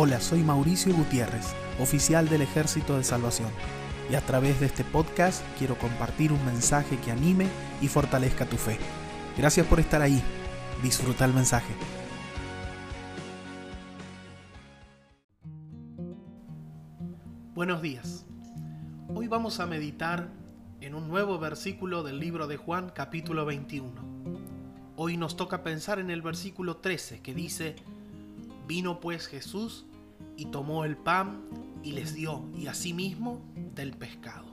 Hola, soy Mauricio Gutiérrez, oficial del Ejército de Salvación, y a través de este podcast quiero compartir un mensaje que anime y fortalezca tu fe. Gracias por estar ahí. Disfruta el mensaje. Buenos días. Hoy vamos a meditar en un nuevo versículo del libro de Juan capítulo 21. Hoy nos toca pensar en el versículo 13 que dice, Vino pues Jesús y tomó el pan y les dio, y asimismo del pescado.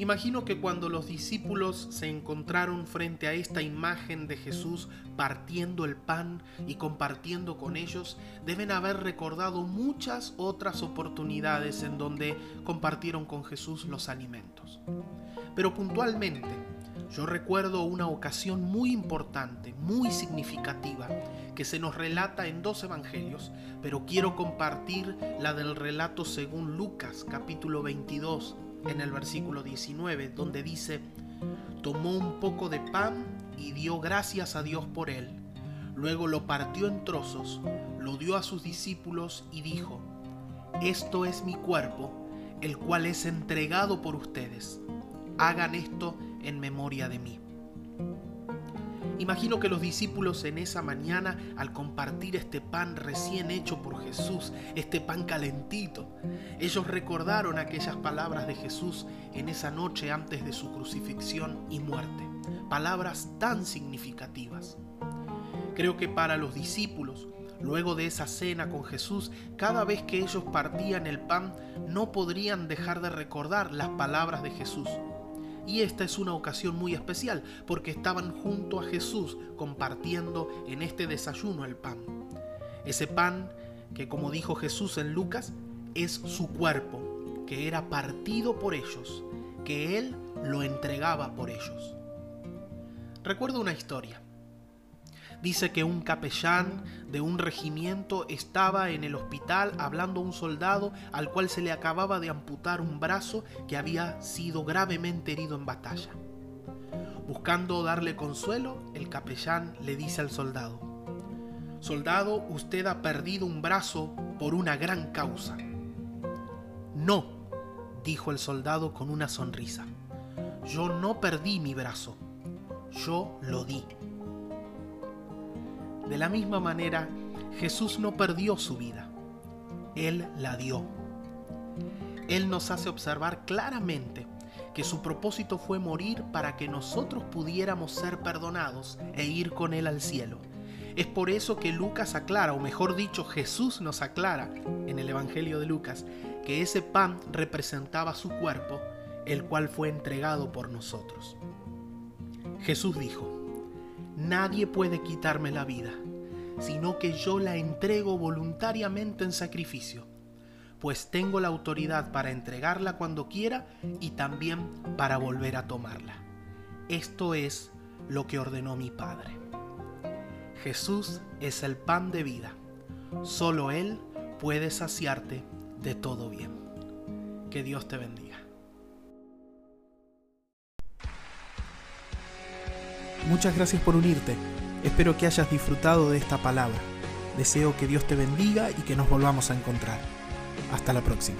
Imagino que cuando los discípulos se encontraron frente a esta imagen de Jesús partiendo el pan y compartiendo con ellos, deben haber recordado muchas otras oportunidades en donde compartieron con Jesús los alimentos. Pero puntualmente, yo recuerdo una ocasión muy importante, muy significativa, que se nos relata en dos evangelios, pero quiero compartir la del relato según Lucas capítulo 22 en el versículo 19, donde dice, tomó un poco de pan y dio gracias a Dios por él. Luego lo partió en trozos, lo dio a sus discípulos y dijo, esto es mi cuerpo, el cual es entregado por ustedes. Hagan esto en memoria de mí. Imagino que los discípulos en esa mañana, al compartir este pan recién hecho por Jesús, este pan calentito, ellos recordaron aquellas palabras de Jesús en esa noche antes de su crucifixión y muerte. Palabras tan significativas. Creo que para los discípulos, luego de esa cena con Jesús, cada vez que ellos partían el pan, no podrían dejar de recordar las palabras de Jesús y esta es una ocasión muy especial porque estaban junto a Jesús compartiendo en este desayuno el pan. Ese pan que como dijo Jesús en Lucas es su cuerpo, que era partido por ellos, que Él lo entregaba por ellos. Recuerdo una historia. Dice que un capellán de un regimiento estaba en el hospital hablando a un soldado al cual se le acababa de amputar un brazo que había sido gravemente herido en batalla. Buscando darle consuelo, el capellán le dice al soldado, Soldado, usted ha perdido un brazo por una gran causa. No, dijo el soldado con una sonrisa. Yo no perdí mi brazo, yo lo di. De la misma manera, Jesús no perdió su vida, Él la dio. Él nos hace observar claramente que su propósito fue morir para que nosotros pudiéramos ser perdonados e ir con Él al cielo. Es por eso que Lucas aclara, o mejor dicho, Jesús nos aclara en el Evangelio de Lucas, que ese pan representaba su cuerpo, el cual fue entregado por nosotros. Jesús dijo, Nadie puede quitarme la vida, sino que yo la entrego voluntariamente en sacrificio, pues tengo la autoridad para entregarla cuando quiera y también para volver a tomarla. Esto es lo que ordenó mi Padre. Jesús es el pan de vida. Solo Él puede saciarte de todo bien. Que Dios te bendiga. Muchas gracias por unirte. Espero que hayas disfrutado de esta palabra. Deseo que Dios te bendiga y que nos volvamos a encontrar. Hasta la próxima.